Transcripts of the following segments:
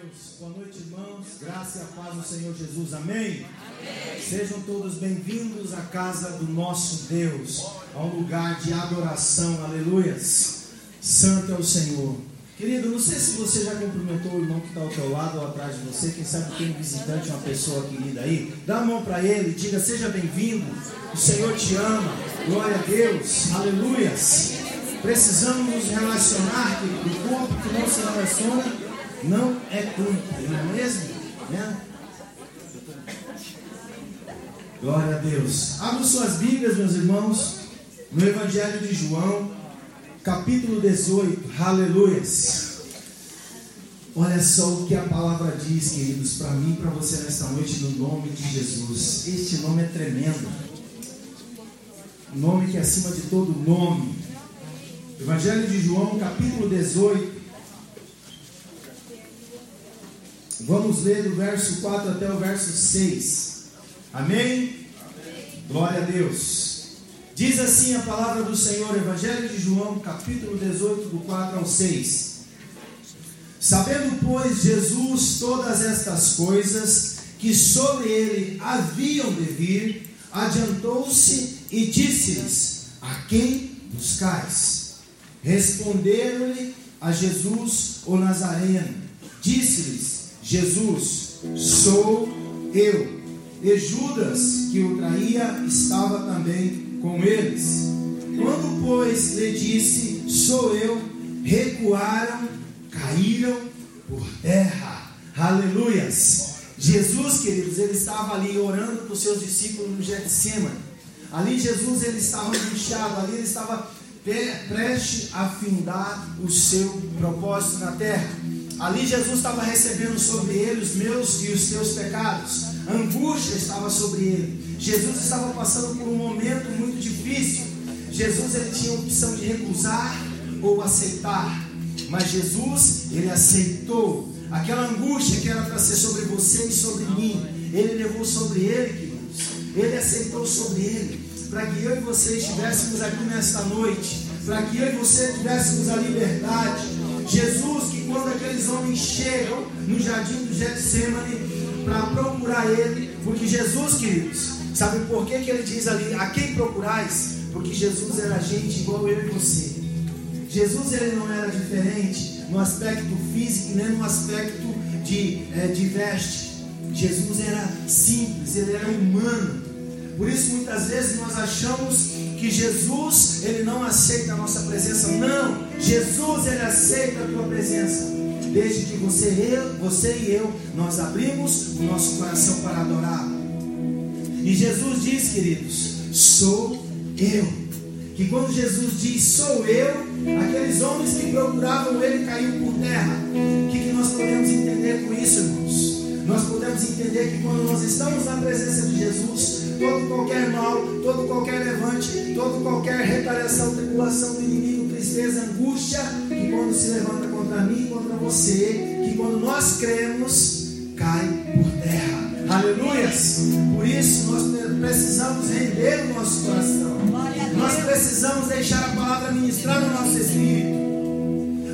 Deus. Boa noite, irmãos. Graça e a paz do Senhor Jesus. Amém? Amém. Sejam todos bem-vindos à casa do nosso Deus, a um lugar de adoração. Aleluias. Santo é o Senhor. Querido, não sei se você já cumprimentou o irmão que está ao teu lado ou atrás de você. Quem sabe tem um visitante, uma pessoa querida aí. Dá a mão para ele, diga: Seja bem-vindo. O Senhor te ama. Glória a Deus. Aleluias. Precisamos nos relacionar, querido. O corpo que não se relaciona não é culto, não é mesmo? Né? Glória a Deus. Abra suas Bíblias, meus irmãos, no Evangelho de João, capítulo 18. Aleluias. Olha só o que a palavra diz, queridos, para mim e para você nesta noite, no nome de Jesus. Este nome é tremendo. nome que é acima de todo nome. Evangelho de João, capítulo 18. Vamos ler do verso 4 até o verso 6. Amém? Amém? Glória a Deus. Diz assim a palavra do Senhor, Evangelho de João, capítulo 18, do 4 ao 6. Sabendo, pois, Jesus todas estas coisas que sobre ele haviam de vir, adiantou-se e disse-lhes: A quem buscais? Responderam-lhe a Jesus o Nazareno. Disse-lhes: Jesus, sou eu. E Judas, que o traía, estava também com eles. Quando, pois, lhe disse, sou eu, recuaram, caíram por terra. Aleluias. Jesus, queridos, ele estava ali orando para os seus discípulos no Getsemane. Ali Jesus ele estava angustiado, ali ele estava prestes a findar o seu propósito na terra. Ali Jesus estava recebendo sobre ele os meus e os teus pecados. A angústia estava sobre ele. Jesus estava passando por um momento muito difícil. Jesus ele tinha a opção de recusar ou aceitar. Mas Jesus, ele aceitou aquela angústia que era para ser sobre você e sobre mim. Ele levou sobre ele, queridos. Ele aceitou sobre ele. Para que eu e você estivéssemos aqui nesta noite. Para que eu e você tivéssemos a liberdade Jesus, que quando aqueles homens chegam no jardim do Getsemane para procurar ele, porque Jesus, queridos, sabe por que, que ele diz ali, a quem procurais? Porque Jesus era gente igual eu e você. Jesus ele não era diferente no aspecto físico, nem no aspecto de, é, de veste. Jesus era simples, ele era humano. Por isso muitas vezes nós achamos que Jesus ele não aceita a nossa presença. Não, Jesus ele aceita a tua presença. Desde que você, eu, você e eu, nós abrimos o nosso coração para adorar. E Jesus diz, queridos, sou eu. Que quando Jesus diz sou eu, aqueles homens que procuravam ele caíram por terra. O que, que nós podemos entender com isso, irmãos? Nós podemos entender que quando nós estamos na presença de Jesus, todo qualquer mal, todo qualquer levante, todo qualquer retaliação, tribulação do inimigo, tristeza, angústia, que quando se levanta contra mim, contra você, que quando nós cremos, cai por terra. Aleluias! Por isso nós precisamos render o nosso coração. Nós precisamos deixar a palavra ministrar no nosso espírito.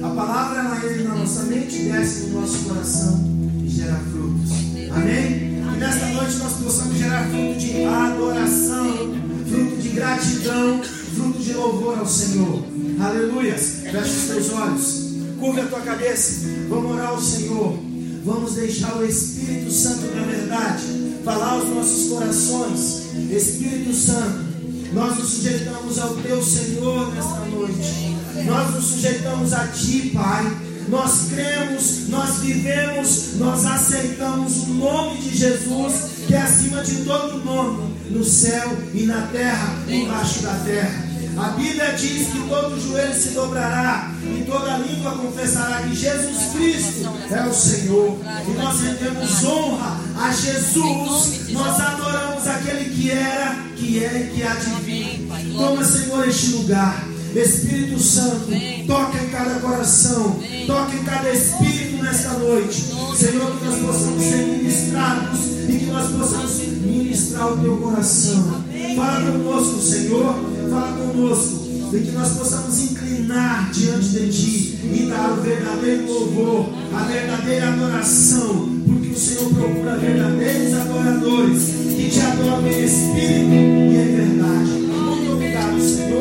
A palavra ela entra na nossa mente, desce no nosso coração e gera frutos. Amém? Nesta noite nós possamos gerar fruto de adoração, fruto de gratidão, fruto de louvor ao Senhor. Aleluias. Feche os teus olhos, curva a tua cabeça, vamos orar ao Senhor. Vamos deixar o Espírito Santo da verdade falar aos nossos corações. Espírito Santo, nós nos sujeitamos ao teu Senhor nesta noite. Nós nos sujeitamos a ti, Pai nós cremos, nós vivemos, nós aceitamos o nome de Jesus, que é acima de todo nome, no céu e na terra, embaixo da terra. A Bíblia diz que todo joelho se dobrará e toda língua confessará que Jesus Cristo é o Senhor. E nós rendemos honra a Jesus, nós adoramos aquele que era, que é e que há de vir. Toma, Senhor, este lugar. Espírito Santo, toca em cada coração, toca em cada espírito nesta noite. Senhor, que nós possamos ser ministrados e que nós possamos ministrar o teu coração. Fala conosco, Senhor, fala conosco, e que nós possamos inclinar diante de ti e dar o verdadeiro louvor, a verdadeira adoração, porque o Senhor procura verdadeiros adoradores que te adoram em espírito e em verdade. Muito obrigado, Senhor,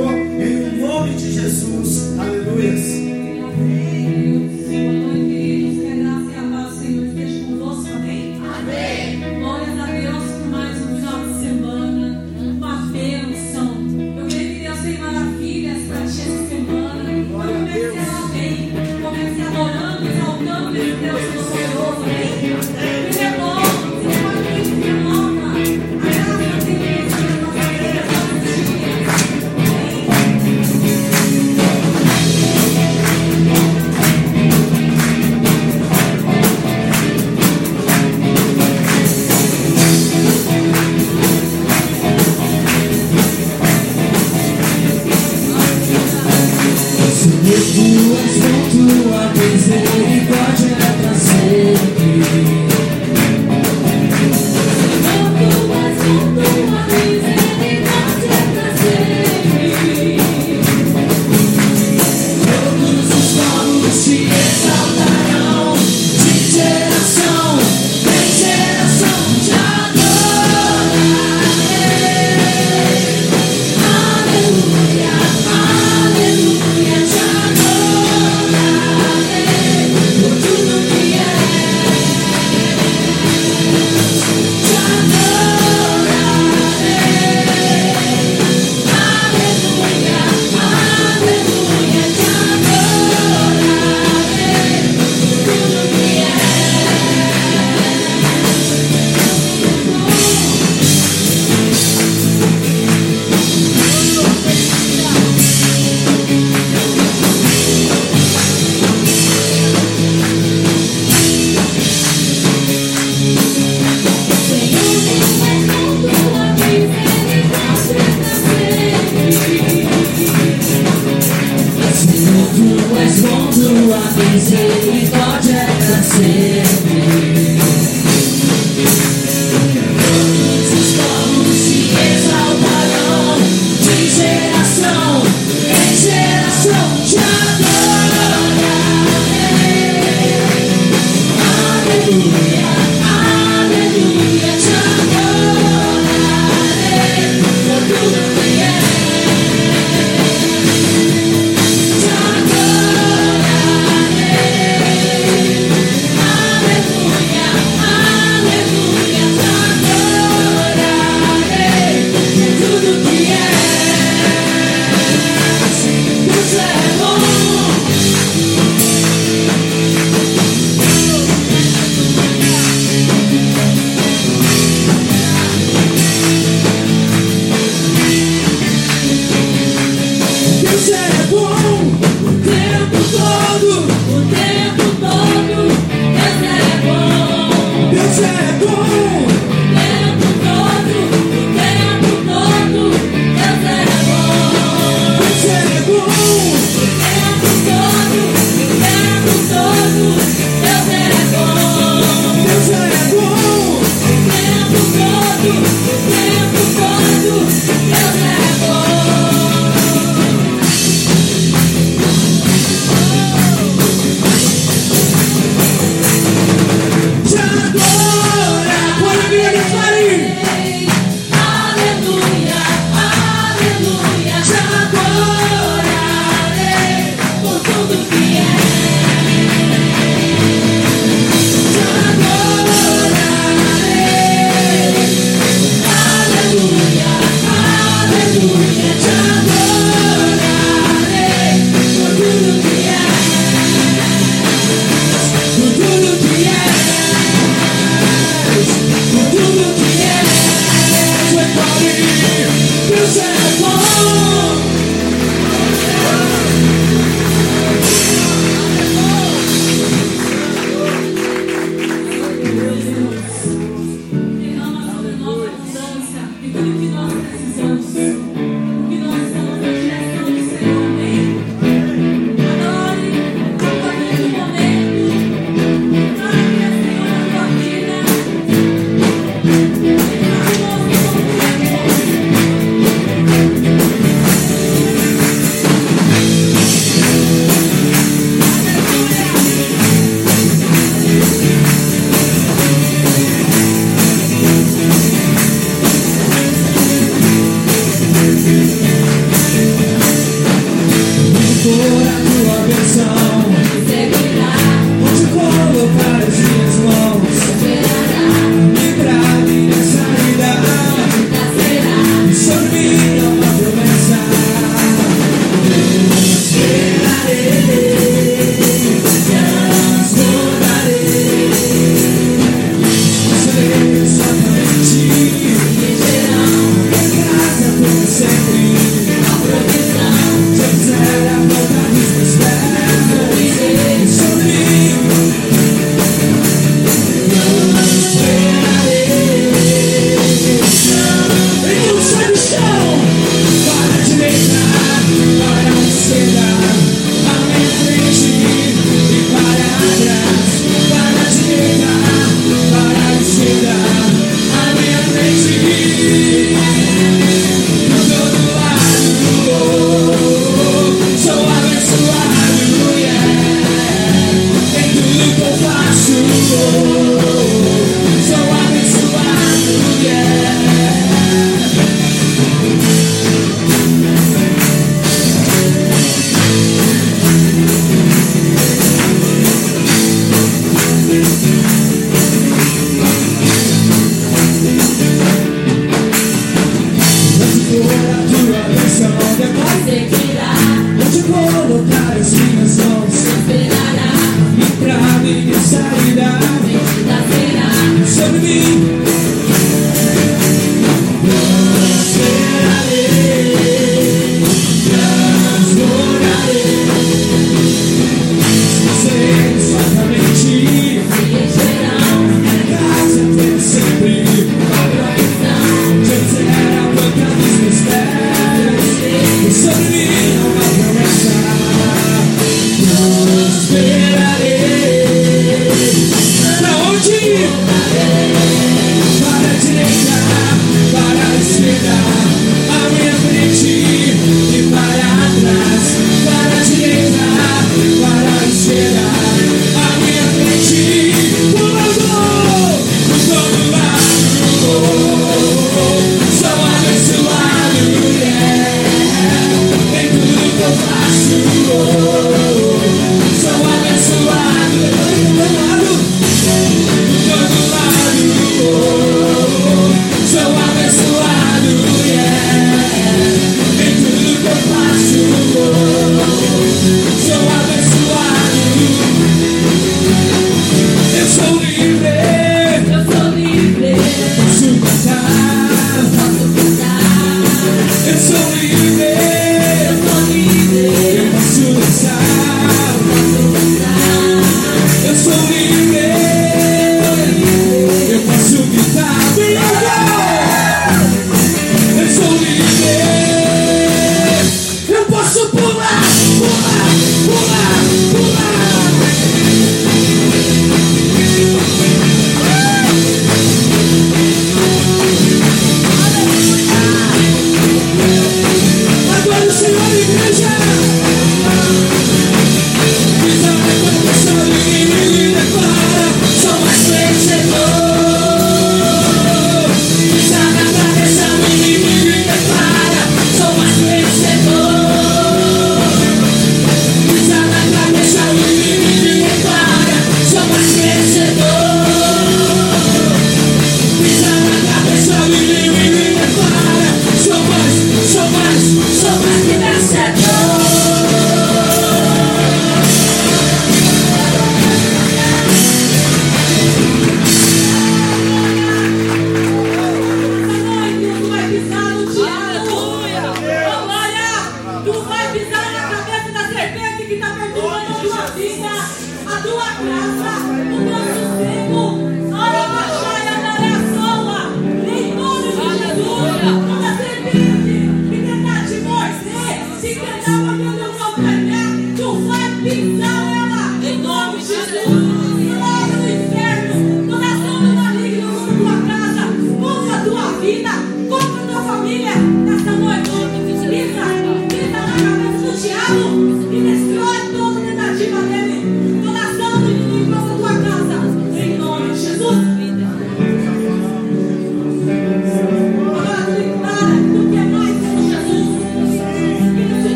nome de Jesus. Aleluia.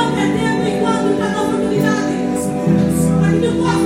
eu pretendo, enquanto está a oportunidade. para que eu possa.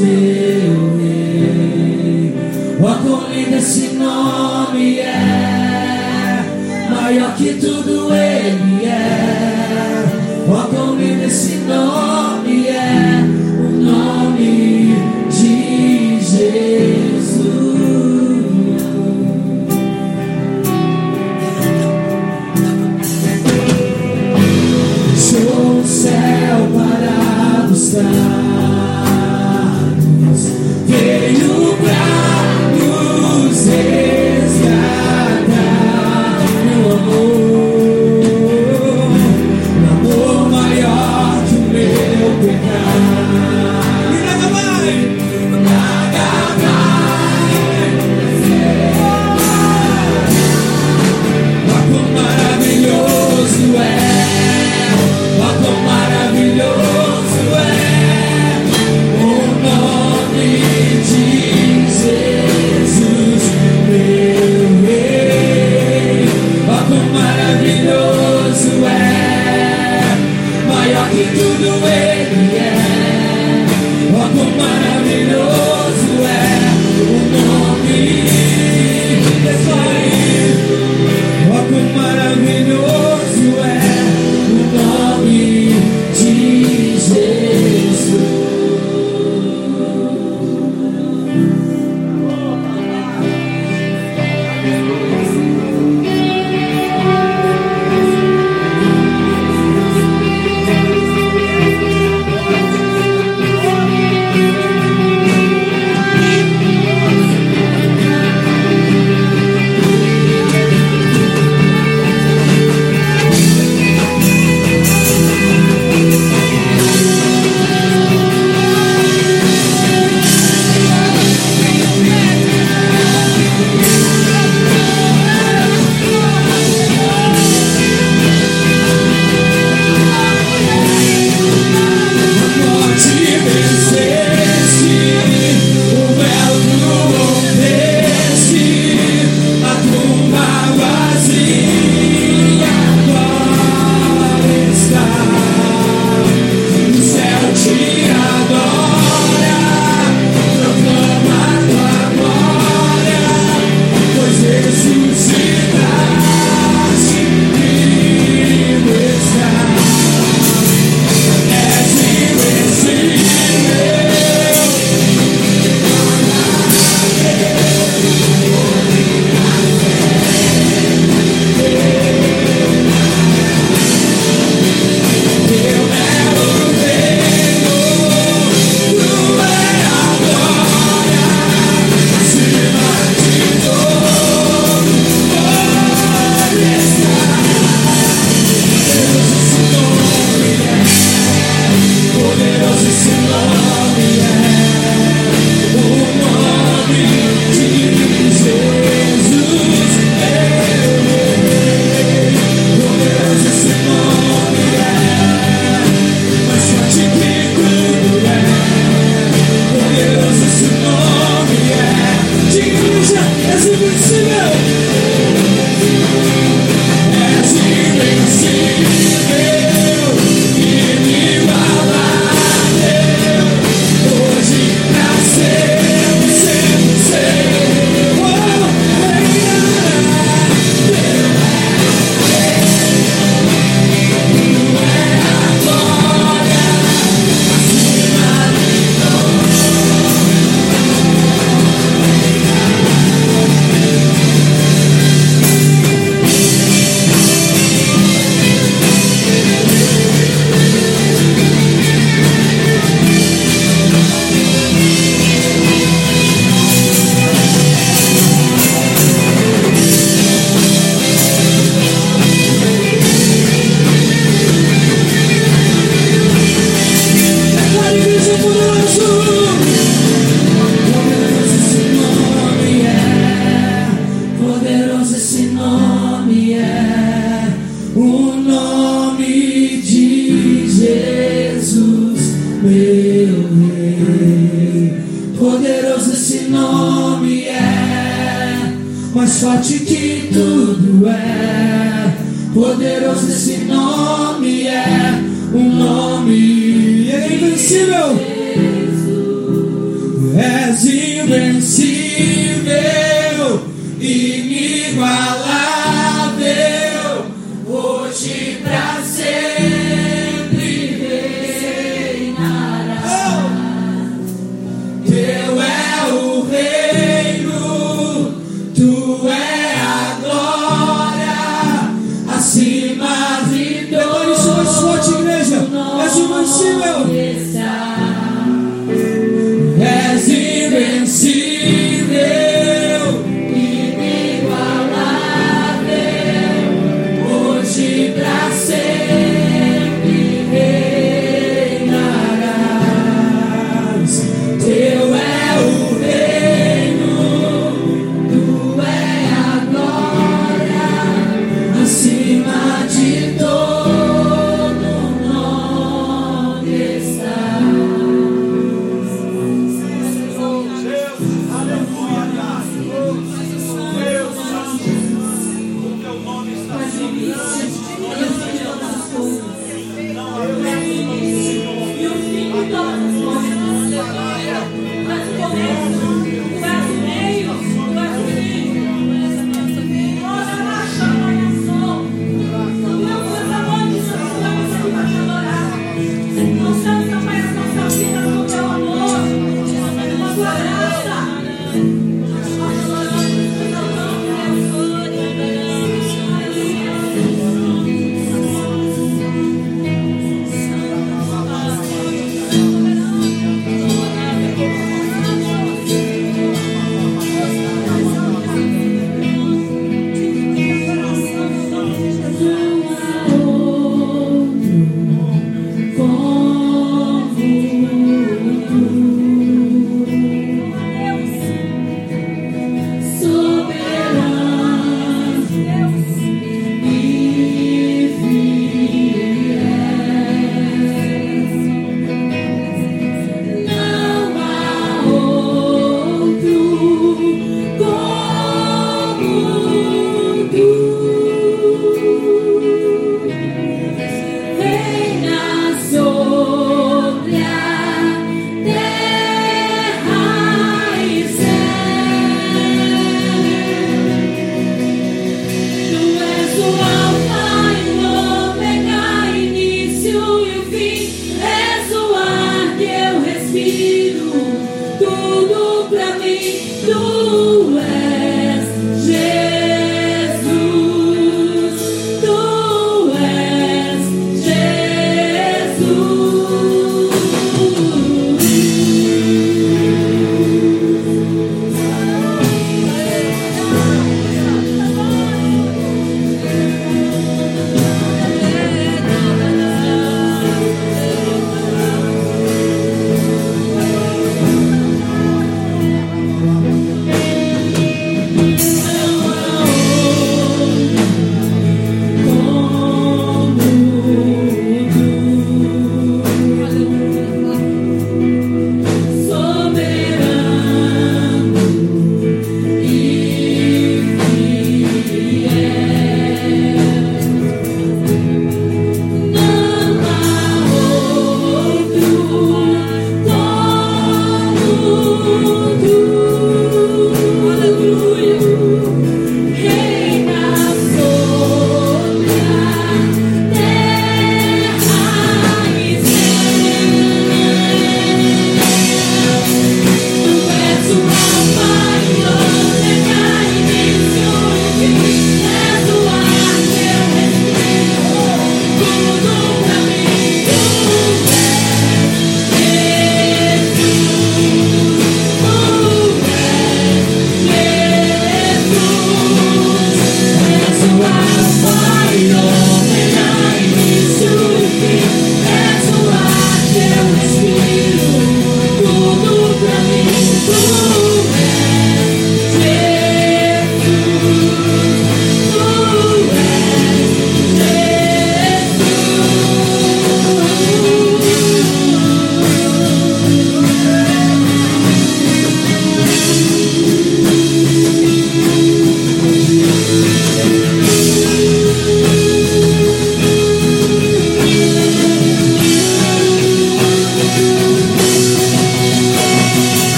meu rei. O acolhido esse nome é maior que tudo ele.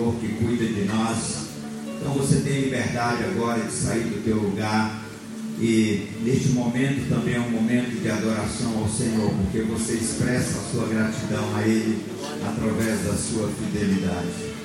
Abençoador, que cuida de nós. Então você tem liberdade agora de sair do teu lugar E neste momento também é um momento de adoração ao Senhor, porque você expressa a sua gratidão a Ele através da sua fidelidade.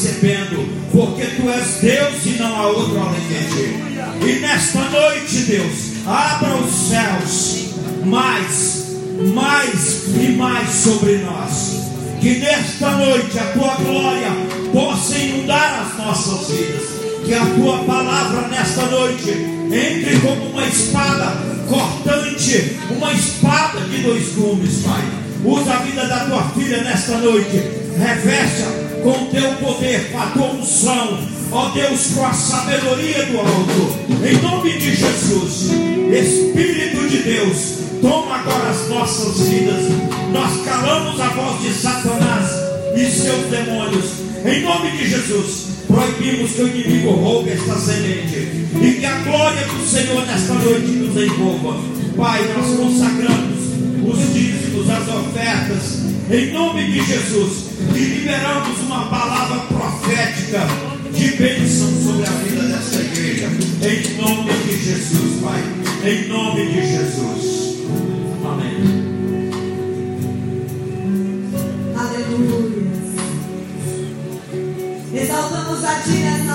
Recebendo, porque tu és Deus e não há outro além de ti. E nesta noite, Deus, abra os céus mais, mais e mais sobre nós. Que nesta noite a tua glória possa inundar as nossas vidas. Que a tua palavra nesta noite a unção. Ó Deus, com a sabedoria do alto. Em nome de Jesus. Espírito de Deus, toma agora as nossas vidas. Nós calamos a voz de Satanás e seus demônios. Em nome de Jesus, proibimos que o inimigo roube esta semente. E que a glória do Senhor nesta noite nos envolva. Pai, nós consagramos os dízimos, as ofertas, em nome de Jesus, e liberamos uma palavra profética de bênção sobre a vida dessa igreja, em nome de Jesus, Pai, em nome de Jesus. Amém. Aleluia. Exaltamos a Ti nesta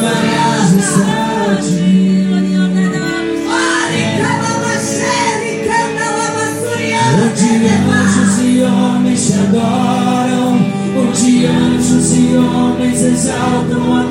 farás ressarcir. Onde anjos e homens te adoram, onde anjos e homens exaltam a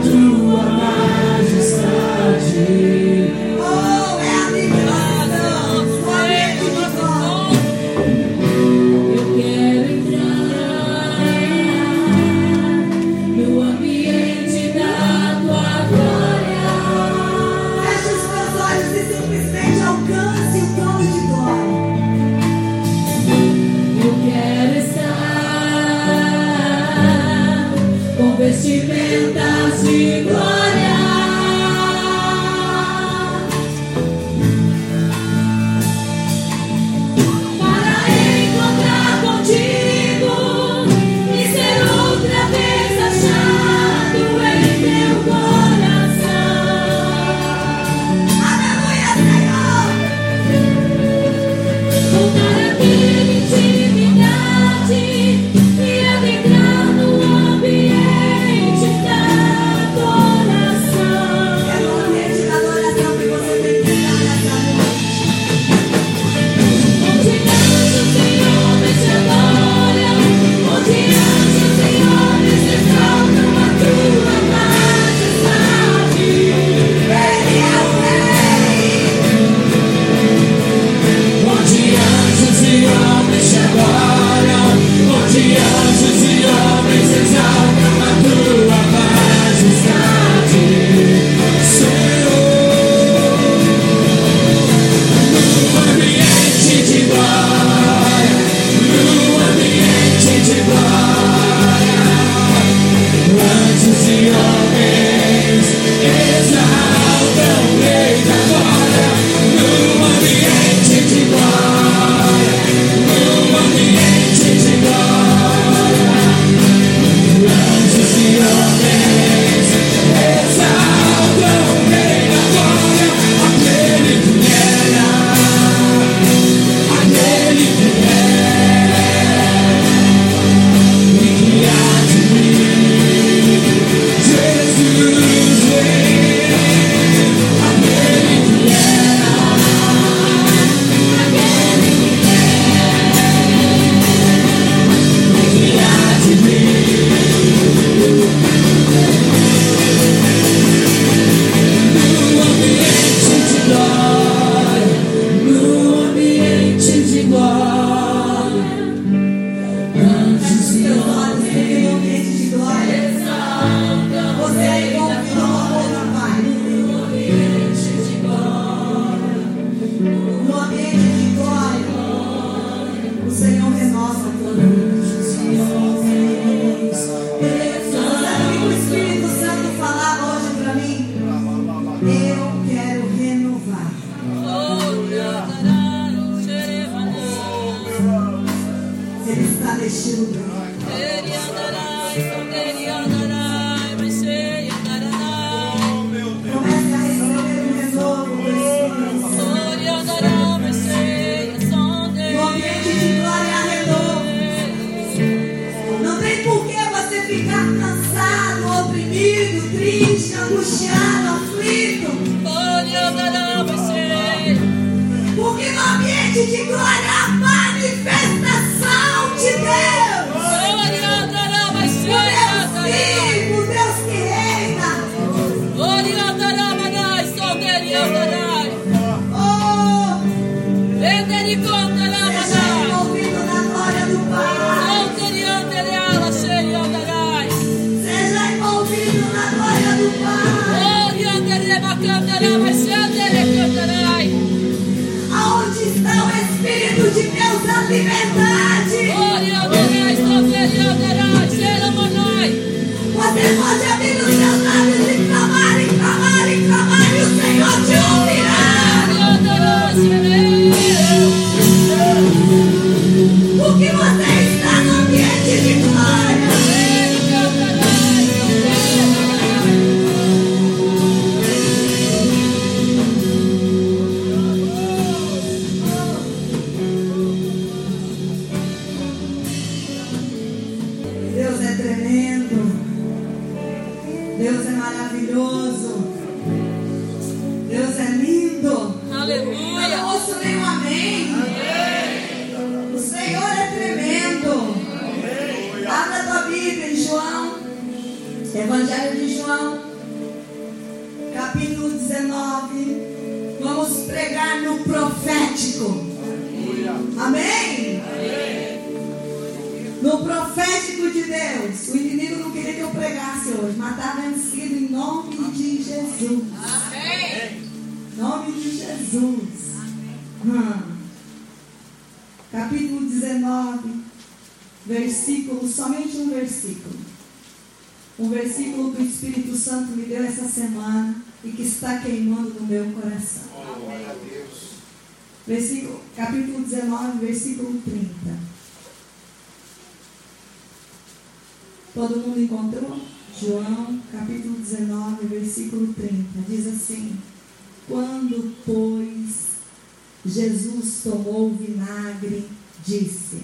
Jesus tomou o vinagre, disse: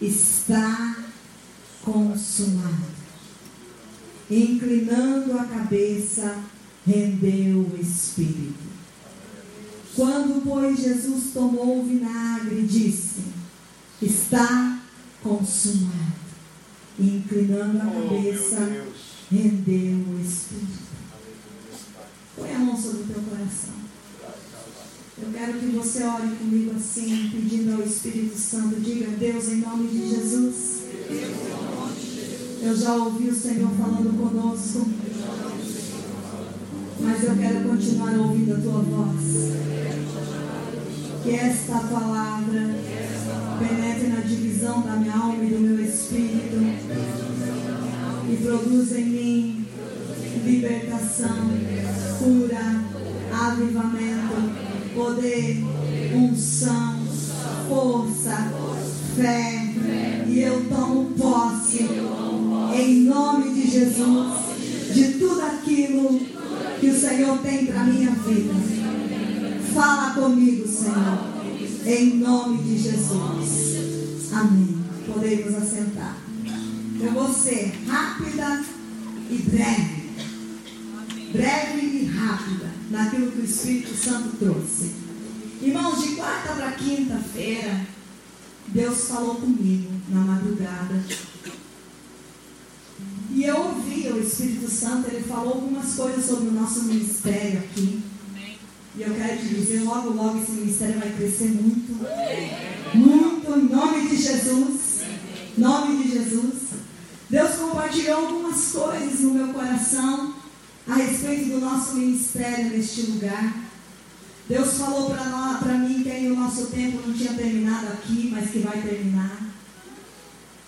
Está consumado. Inclinando a cabeça, rendeu o espírito. Quando, pois, Jesus tomou o vinagre, disse: Está consumado. Inclinando a cabeça, rendeu o espírito. Põe a mão sobre o teu coração. Eu quero que você ore comigo assim, pedindo ao Espírito Santo. Diga, Deus, em nome de Jesus. Eu já ouvi o Senhor falando conosco. Mas eu quero continuar ouvindo a tua voz. Que esta palavra penetre na divisão da minha alma e do meu espírito e produza em mim libertação, cura, avivamento, poder, unção, força, fé. E eu tomo posse, em nome de Jesus, de tudo aquilo que o Senhor tem para minha vida. Fala comigo, Senhor, em nome de Jesus. Amém. Podemos assentar. Eu vou ser rápida e breve. Breve e rápida naquilo que o Espírito Santo trouxe. Irmãos, de quarta para quinta-feira, Deus falou comigo na madrugada. E eu ouvi o Espírito Santo, ele falou algumas coisas sobre o nosso ministério aqui. E eu quero te dizer, logo, logo esse ministério vai crescer muito. Muito, em nome de Jesus. Em nome de Jesus. Deus compartilhou algumas coisas no meu coração a respeito do nosso ministério neste lugar. Deus falou para mim que o nosso tempo não tinha terminado aqui, mas que vai terminar.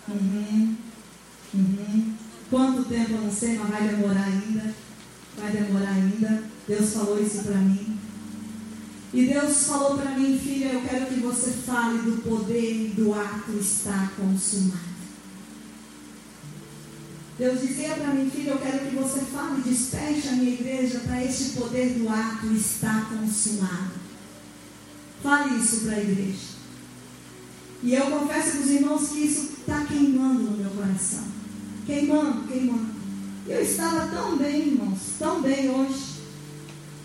Uhum. Uhum. Quanto tempo eu não sei, mas vai demorar ainda. vai demorar ainda. Deus falou isso para mim. E Deus falou para mim, filha, eu quero que você fale do poder do ato está consumado. Deus dizia para mim, filha, eu quero que você fale, desperte a minha igreja para este poder do ato está consumado. Fale isso para a igreja. E eu confesso para os irmãos que isso está queimando no meu coração. Queimando, queimando. Eu estava tão bem, irmãos, tão bem hoje.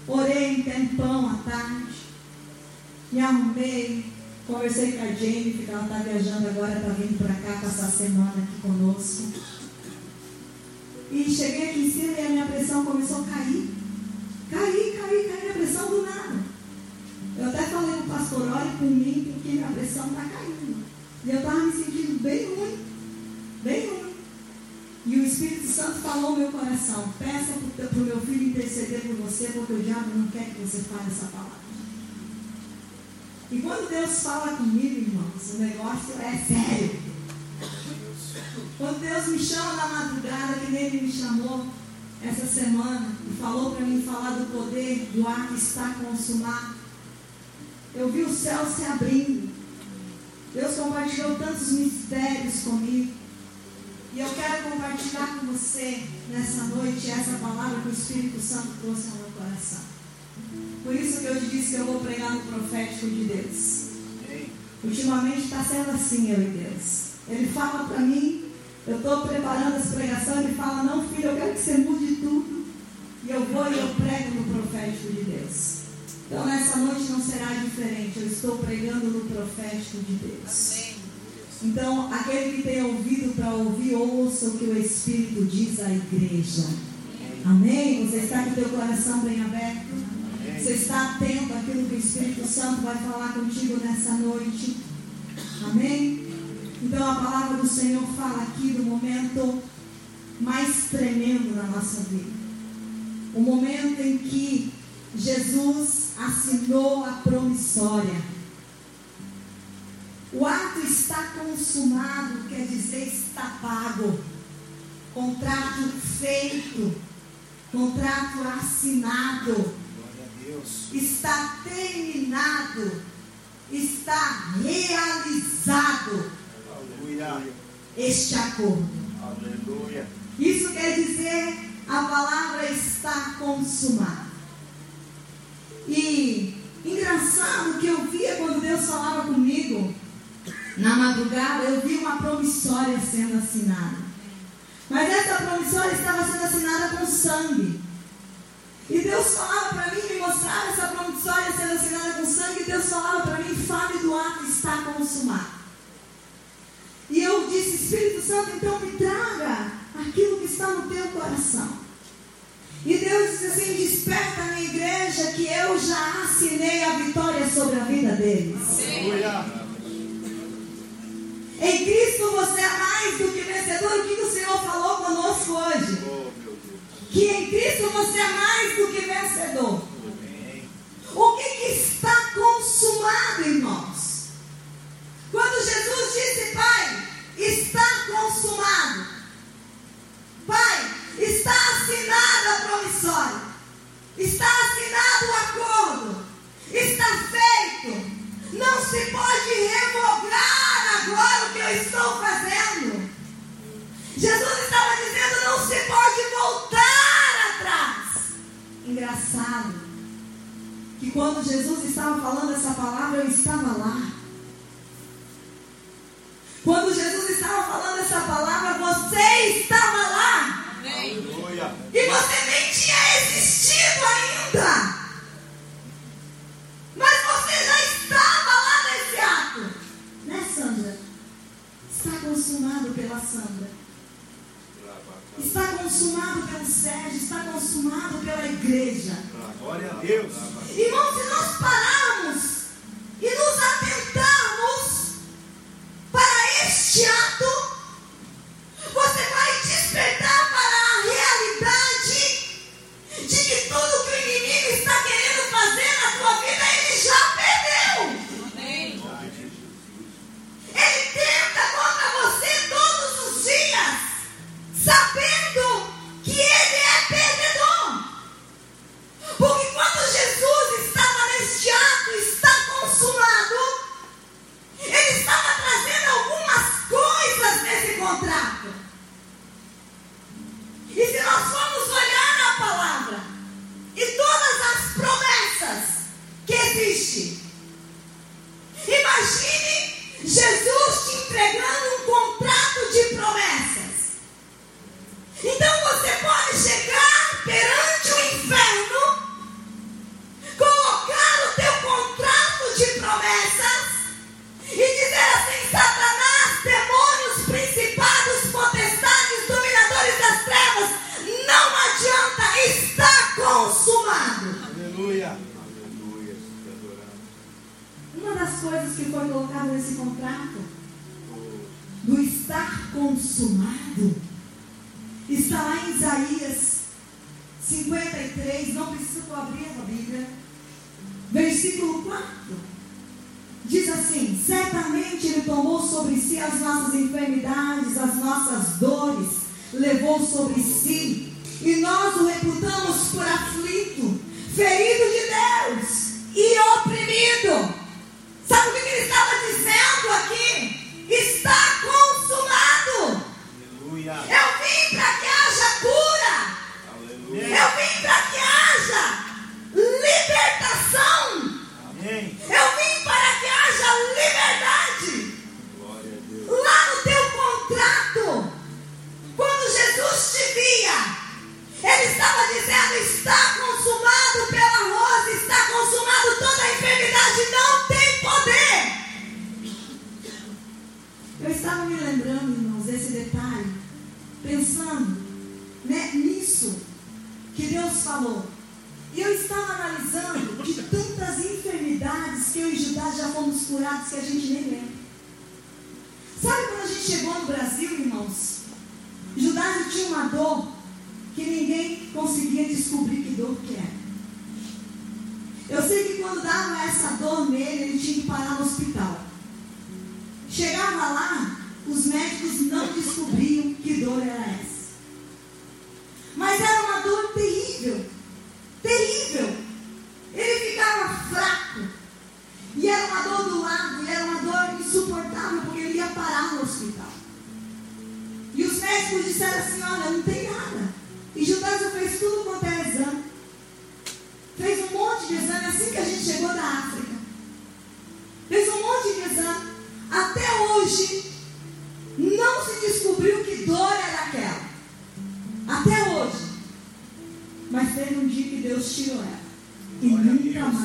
Orei um tempão à tarde. Me arrumei. Conversei com a Jamie, que ela está viajando agora, está vindo para cá passar a semana aqui conosco. E cheguei aqui em cima e a minha pressão começou a cair. Cair, cair, cair a pressão do nada. Eu até falei pro pastor, olhe por mim, porque minha pressão está caindo. E eu estava me sentindo bem ruim. Bem ruim. E o Espírito Santo falou no meu coração, peça para o meu filho interceder por você, porque o diabo não quer que você fale essa palavra. E quando Deus fala comigo, irmãos, o negócio é sério. Quando Deus me chama na madrugada, que nem Ele me chamou essa semana, e falou para mim falar do poder do ar que está consumado, eu vi o céu se abrindo. Deus compartilhou tantos mistérios comigo. E eu quero compartilhar com você nessa noite essa palavra que o Espírito Santo trouxe ao meu coração. Por isso que eu te disse que eu vou pregar no profético de Deus. Ultimamente está sendo assim, eu e Deus. Ele fala para mim, eu estou preparando as pregações, ele fala, não filho, eu quero que você mude tudo. E eu vou e eu prego no profético de Deus. Então nessa noite não será diferente, eu estou pregando no profético de Deus. Então, aquele que tem ouvido para ouvir, ouça o que o Espírito diz à igreja. Amém? Você está com o teu coração bem aberto? Você está atento àquilo que o Espírito Santo vai falar contigo nessa noite? Amém? Então a palavra do Senhor fala aqui do momento mais tremendo da nossa vida. O momento em que Jesus assinou a promissória. O ato está consumado, quer dizer, está pago. Contrato feito, contrato assinado, Glória a Deus. está terminado, está realizado Aleluia. este acordo. Aleluia. Isso quer dizer a palavra está consumada. E engraçado que eu via quando Deus falava comigo na madrugada, eu vi uma promissória sendo assinada. Mas essa promissória estava sendo assinada com sangue. E Deus falava para mim, me mostrava essa promissória sendo assinada com sangue, e Deus falava para mim, fale do ato está consumado. E eu disse, Espírito Santo, então me traga aquilo que está no teu coração. E Deus disse assim: desperta a minha igreja que eu já assinei a vitória sobre a vida deles. Aleluia. Em Cristo você é mais do que vencedor. O que, o Senhor falou conosco hoje? Oh. Que em Cristo você é mais do que vencedor. Amém. O que, que está consumado, irmãos? Quando Jesus disse, Pai, está consumado. Pai, está assinada a promissória. Está assinado o acordo. Está feito. Não se pode revogar agora o que eu estou fazendo. Jesus estava dizendo, não se pode voltar atrás. Engraçado que quando Jesus estava falando essa palavra, eu estava lá. Deus falou. E eu estava analisando de tantas enfermidades que eu e Judá já fomos curados que a gente nem lembra. Sabe quando a gente chegou no Brasil, irmãos? Judá já tinha uma dor que ninguém conseguia descobrir que dor que era. Eu sei que quando dava essa dor nele, ele tinha que parar no hospital. Chegava lá, os médicos não descobriam que dor era essa.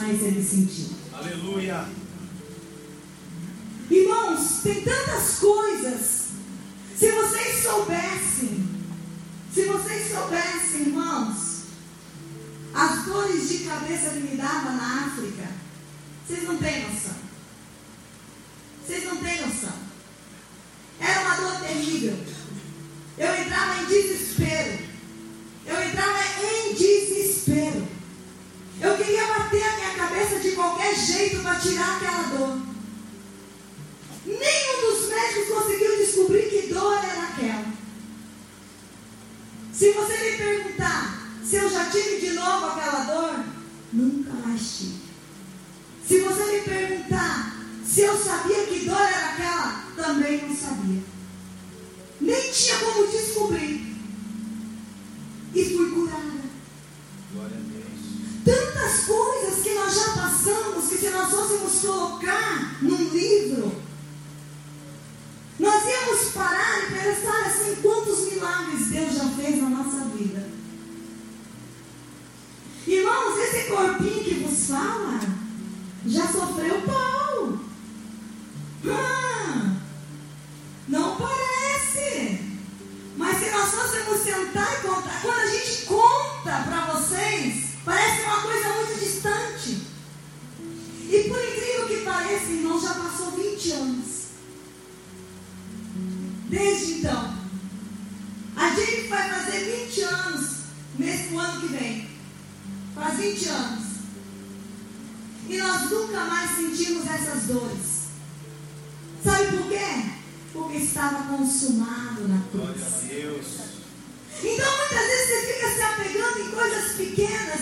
mais ele sentiu. Aleluia! Irmãos, tem tantas coisas. Se vocês soubessem, se vocês soubessem, irmãos, as dores de cabeça que me dava na África, vocês não têm noção.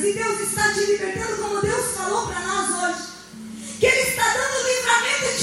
e Deus está te libertando como Deus falou para nós hoje. Que Ele está dando livramento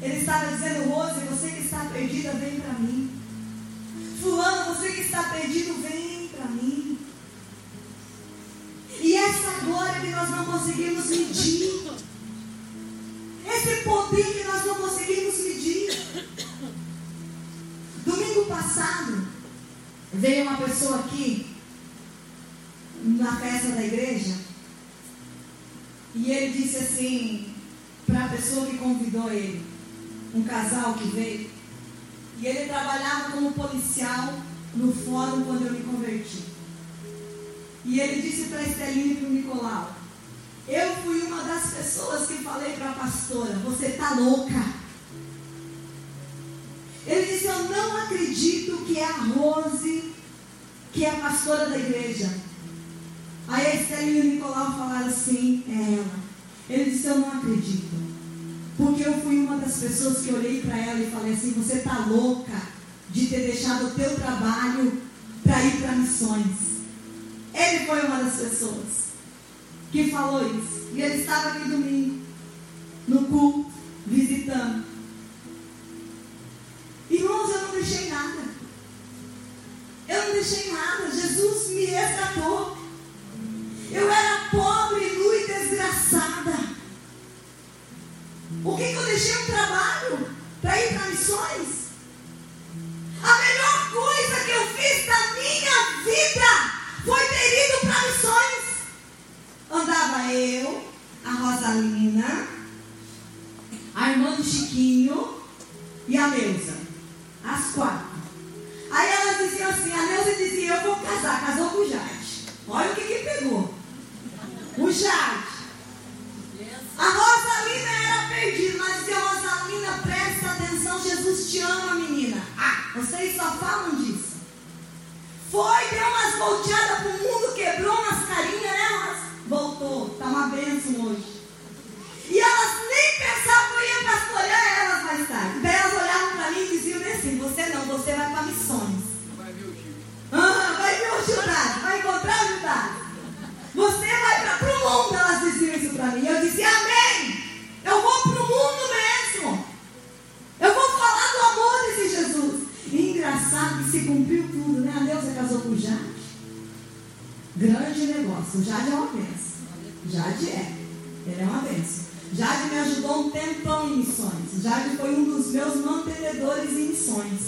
Ele estava dizendo, Rose, você que está perdida, vem para mim. Fulano, você que está perdido, vem para mim. E essa glória que nós não conseguimos medir. Esse poder que nós não conseguimos medir. Domingo passado, veio uma pessoa aqui, na festa da igreja, e ele disse assim, pessoa que convidou ele, um casal que veio, e ele trabalhava como policial no fórum quando eu me converti. E ele disse para Estelinha e para o Nicolau: Eu fui uma das pessoas que falei para a pastora: Você está louca. Ele disse: Eu não acredito que é a Rose, que é a pastora da igreja. Aí a Estelinha e o Nicolau falaram assim: É ela. Ele disse: Eu não acredito. Porque eu fui uma das pessoas que olhei para ela e falei assim: Você está louca de ter deixado o teu trabalho para ir para missões. Ele foi uma das pessoas que falou isso. E ele estava aqui domingo, no culto, visitando. Irmãos, eu não deixei nada. Eu não deixei nada. Jesus me resgatou. Eu era pobre, nu e desgraçada. O que, que eu deixei um trabalho para ir para missões? A melhor coisa que eu fiz na minha vida foi ter ido para missões. Andava eu, a Rosalina, a irmã do Chiquinho e a Neuza. As quatro. Aí elas diziam assim, a Neuza dizia, eu vou casar, casou com o Jade. Olha o que que pegou. O Jade. A Rosalina era perdida, mas dizia, Rosalina, presta atenção, Jesus te ama, menina. Ah, vocês só falam disso. Foi, deu umas volteadas pro mundo, quebrou umas carinhas, né, Rosa? Voltou, tá uma bênção hoje. E elas nem pensavam que eu ia pastorear elas mais tarde. Daí elas olhavam para mim e diziam assim, você não, você vai para missões. Ah, vai ver o vai encontrar o Judá. Você vai para o mundo, elas diziam isso para mim. Eu disse, amém. Eu vou para o mundo mesmo. Eu vou falar do amor desse Jesus. E engraçado que se cumpriu tudo, né? A Neuza casou com o Jade. Grande negócio. O Jade é uma benção. Jade é. Ele é uma benção. Jade me ajudou um tempão em missões. Jade foi um dos meus mantenedores em missões.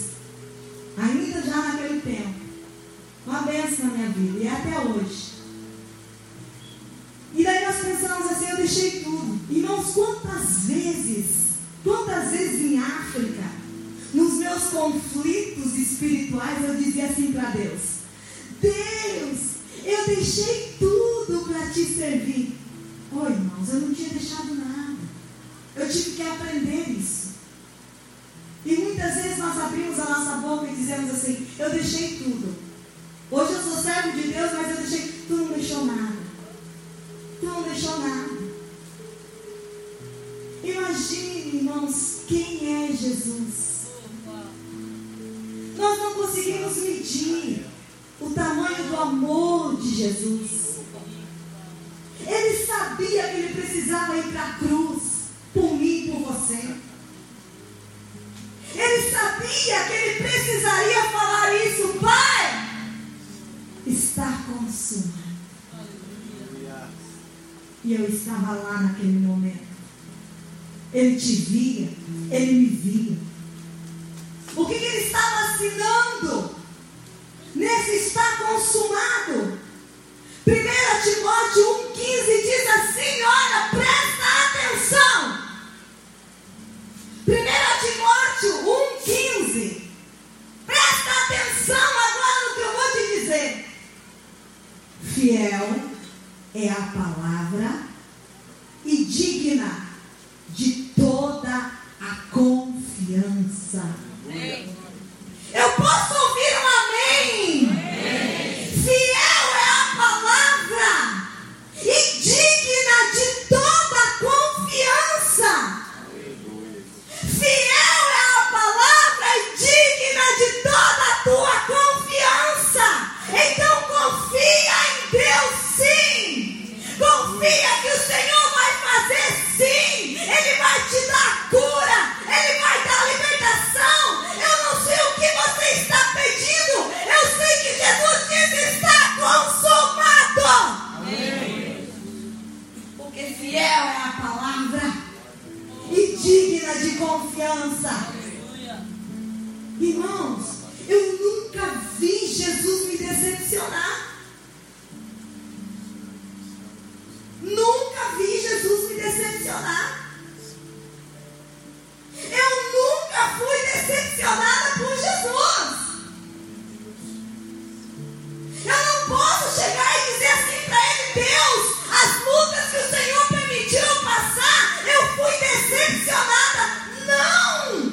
Ainda já naquele tempo. Uma benção na minha vida. E é até hoje. E daí nós pensamos assim, eu deixei tudo. Irmãos, quantas vezes, quantas vezes em África, nos meus conflitos espirituais, eu dizia assim para Deus: Deus, eu deixei tudo para te servir. Oh, irmãos, eu não tinha deixado nada. Eu tive que aprender isso. E muitas vezes nós abrimos a nossa boca e dizemos assim: Eu deixei tudo. Hoje eu sou servo de Deus, mas eu deixei. Tu não deixou nada. Tu não deixou nada. Imagine, irmãos, quem é Jesus. Nós não conseguimos medir o tamanho do amor de Jesus. Ele sabia que ele precisava ir para a cruz por mim e por você. Ele sabia que ele precisaria falar isso, Pai. Está consumado. E eu estava lá naquele momento. Ele te via, ele me via. O que, que ele estava assinando? Nesse está consumado. 1 Timóteo 1,15 diz assim: olha, presta atenção. 1 Timóteo 1,15. Presta atenção agora no que eu vou te dizer. Fiel é a palavra e digna toda a confiança. Eu posso ouvir consumado. Porque fiel é a palavra e digna de confiança. Irmãos, eu nunca vi Jesus me decepcionar. Nunca vi Jesus me decepcionar. Eu nunca fui decepcionada por Jesus. Eu não posso chegar e dizer assim para ele, Deus, as lutas que o Senhor permitiu passar, eu fui decepcionada. Não!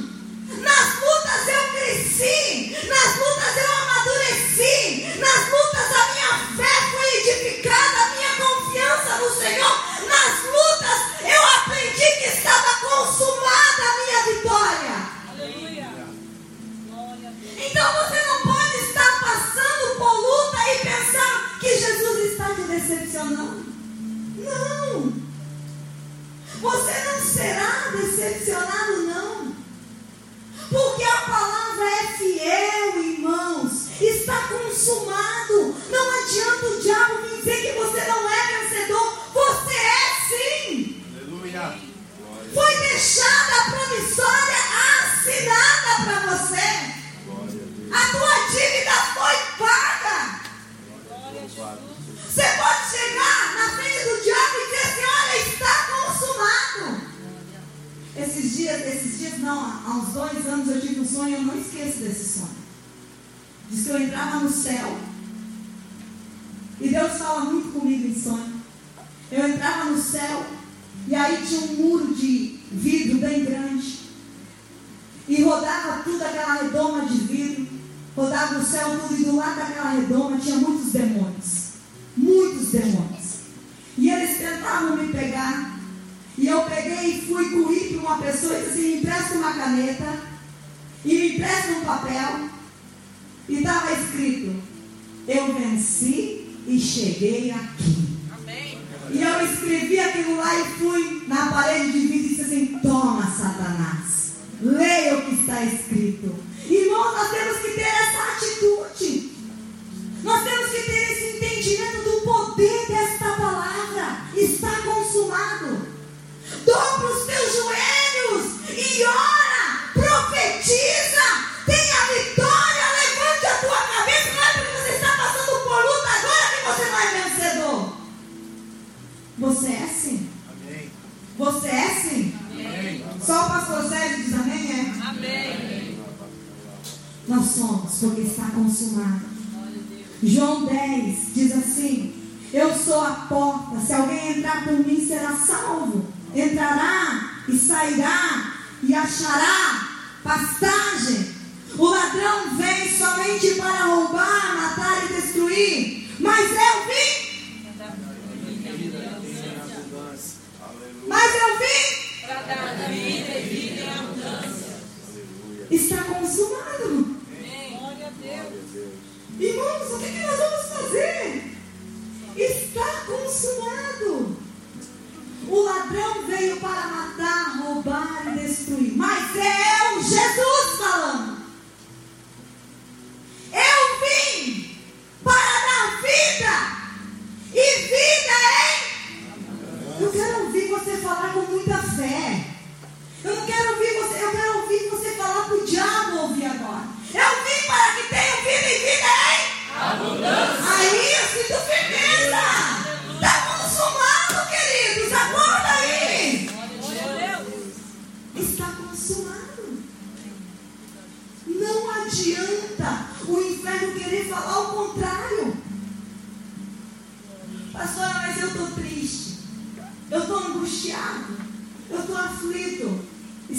Nas lutas eu cresci, nas lutas eu amadureci, nas lutas a minha fé foi edificada, a minha confiança no Senhor. Nas lutas eu aprendi que estava consumada a minha vitória. Aleluia. Então você decepcionando. Não. Você não será decepcionado,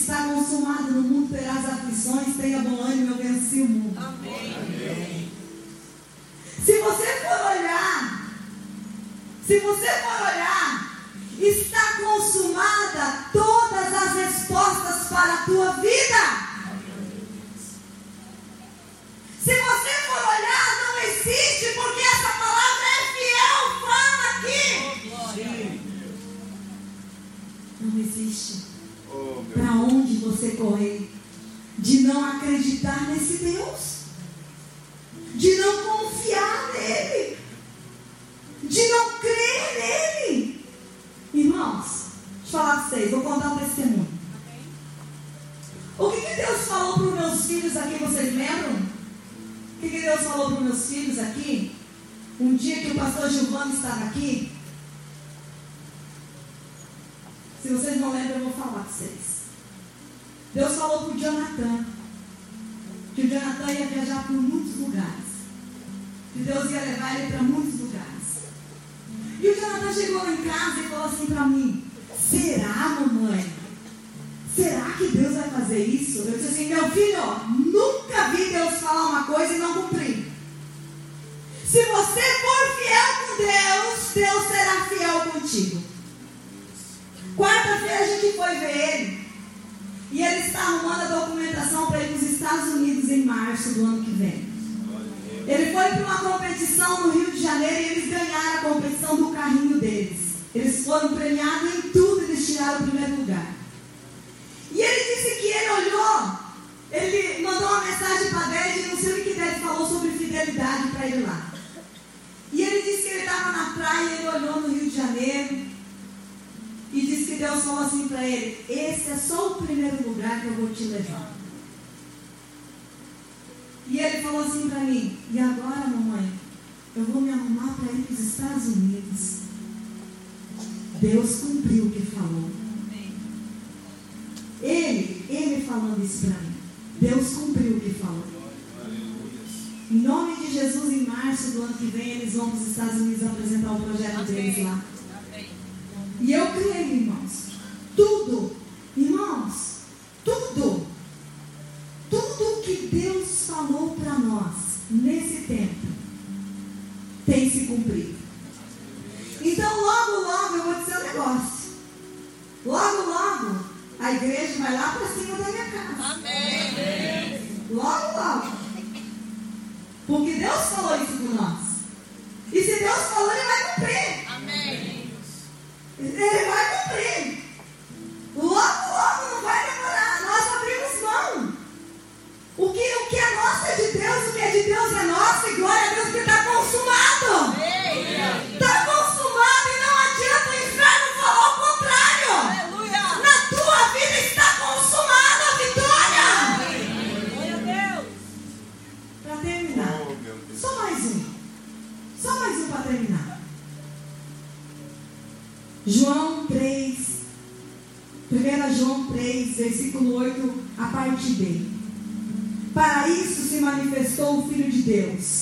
está consumado, no mundo terás aflições, tenha bom ânimo, eu venci o mundo. Amém. Amém. Se você for olhar, se você for olhar, Igreja vai lá para cima da minha casa. Amém. Logo, logo. Porque Deus falou isso com nós. E se Deus falou, Ele vai cumprir. Amém. Ele vai cumprir. 6, versículo 8, a parte B. Para isso se manifestou o Filho de Deus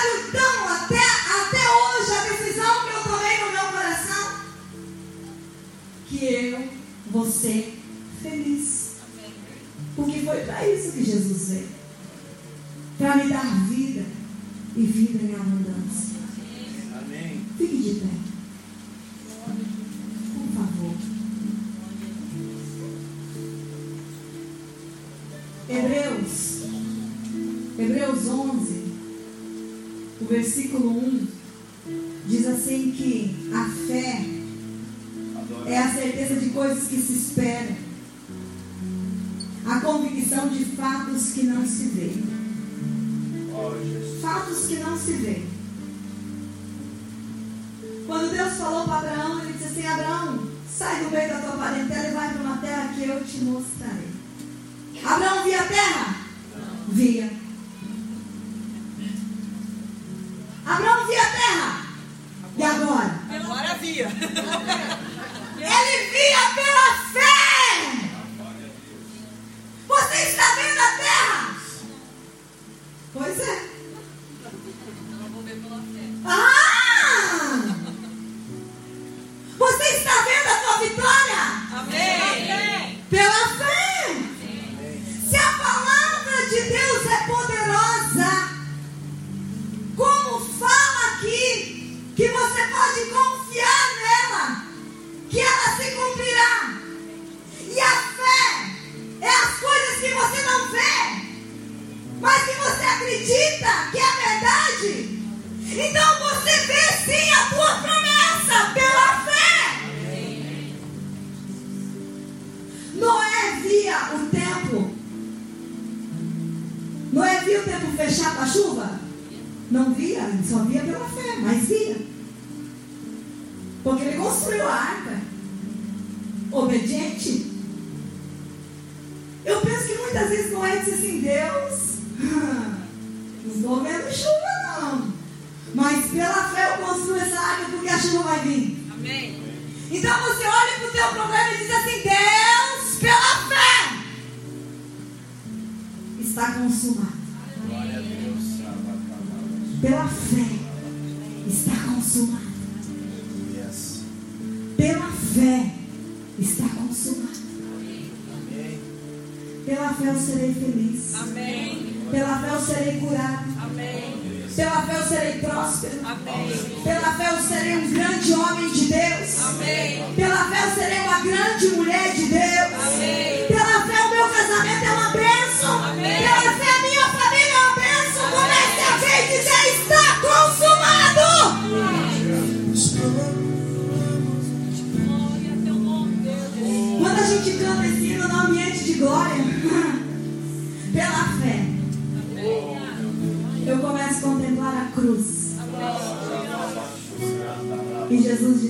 trabalho então até, até hoje a decisão que eu tomei no meu coração? Que eu vou ser feliz. Porque foi para isso que Jesus veio para me dar vida e vida em abundância. mostrar. gente canta esse hino no ambiente de glória? Pela fé. Eu começo a contemplar a cruz. E Jesus diz.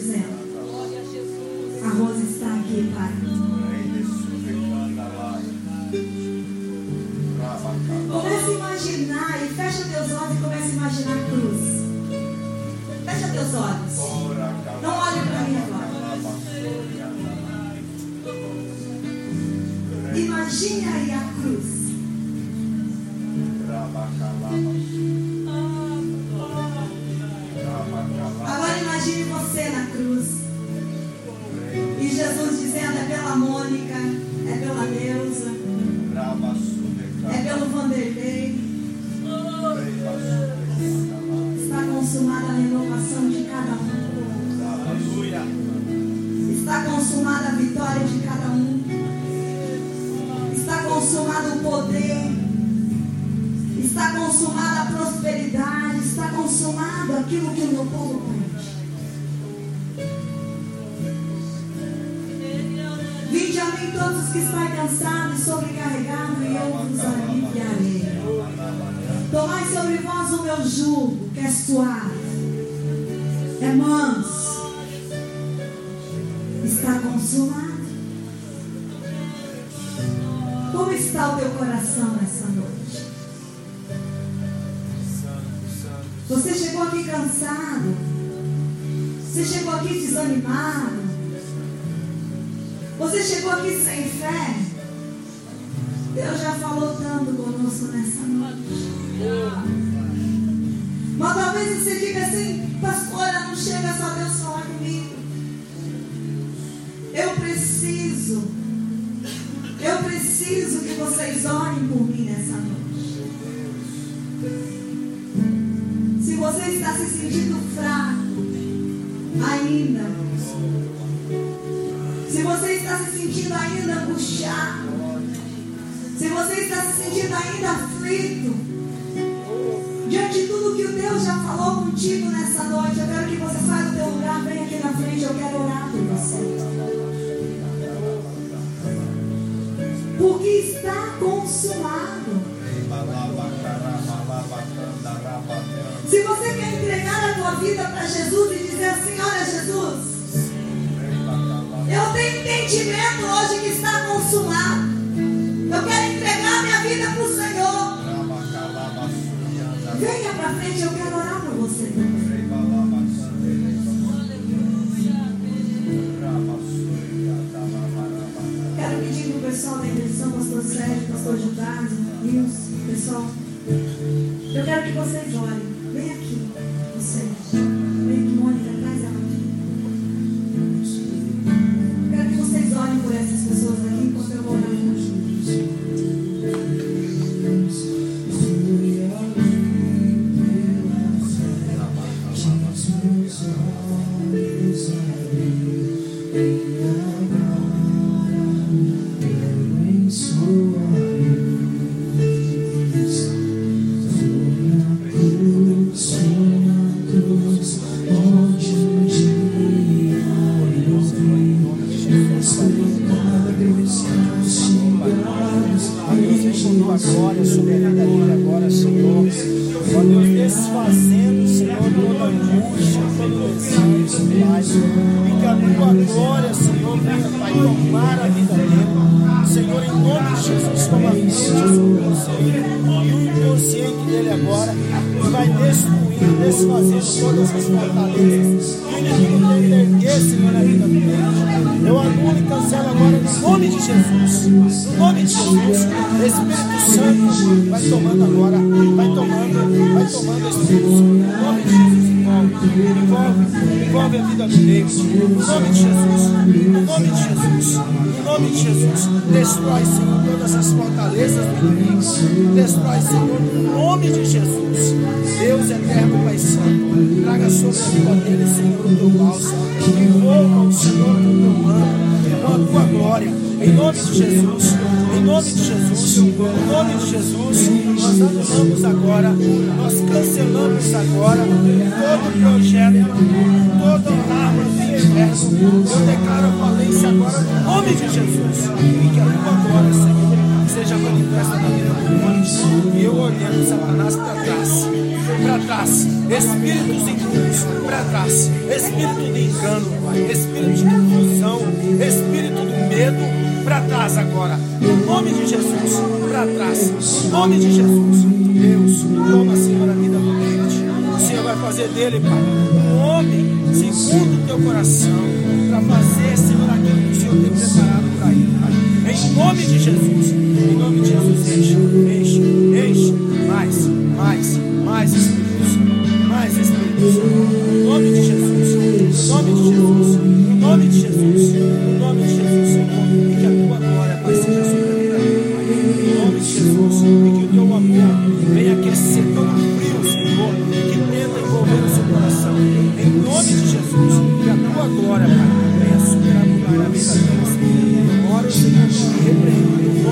pessoal da intercessão, pastor Sérgio, pastor Judá, Nilson, pessoal. Eu quero que vocês olhem. Vem aqui, vocês.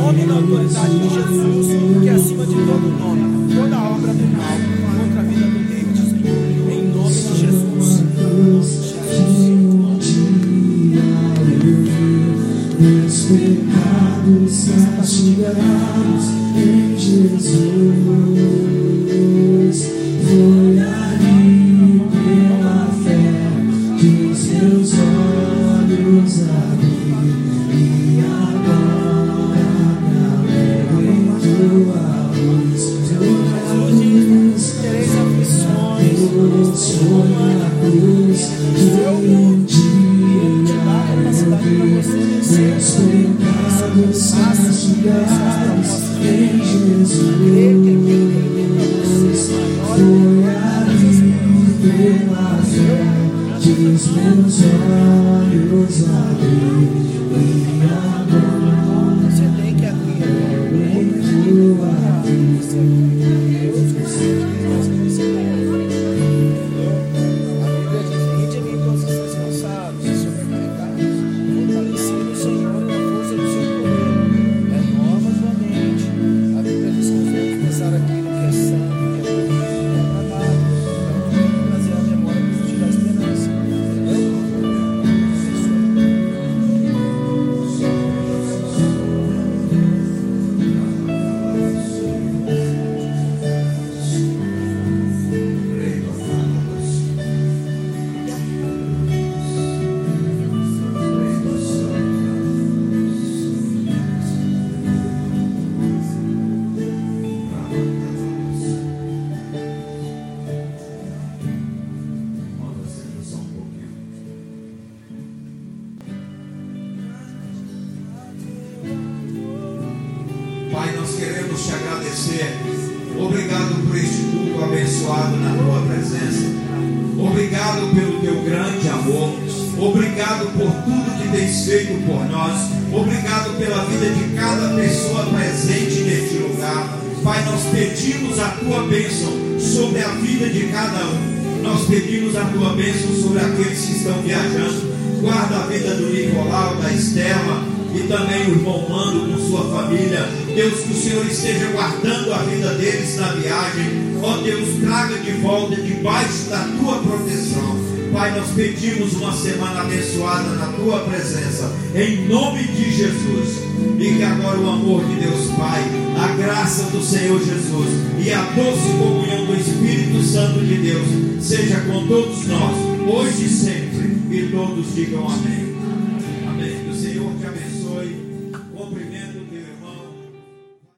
nome e na autoridade de Jesus, que é acima de todo nome.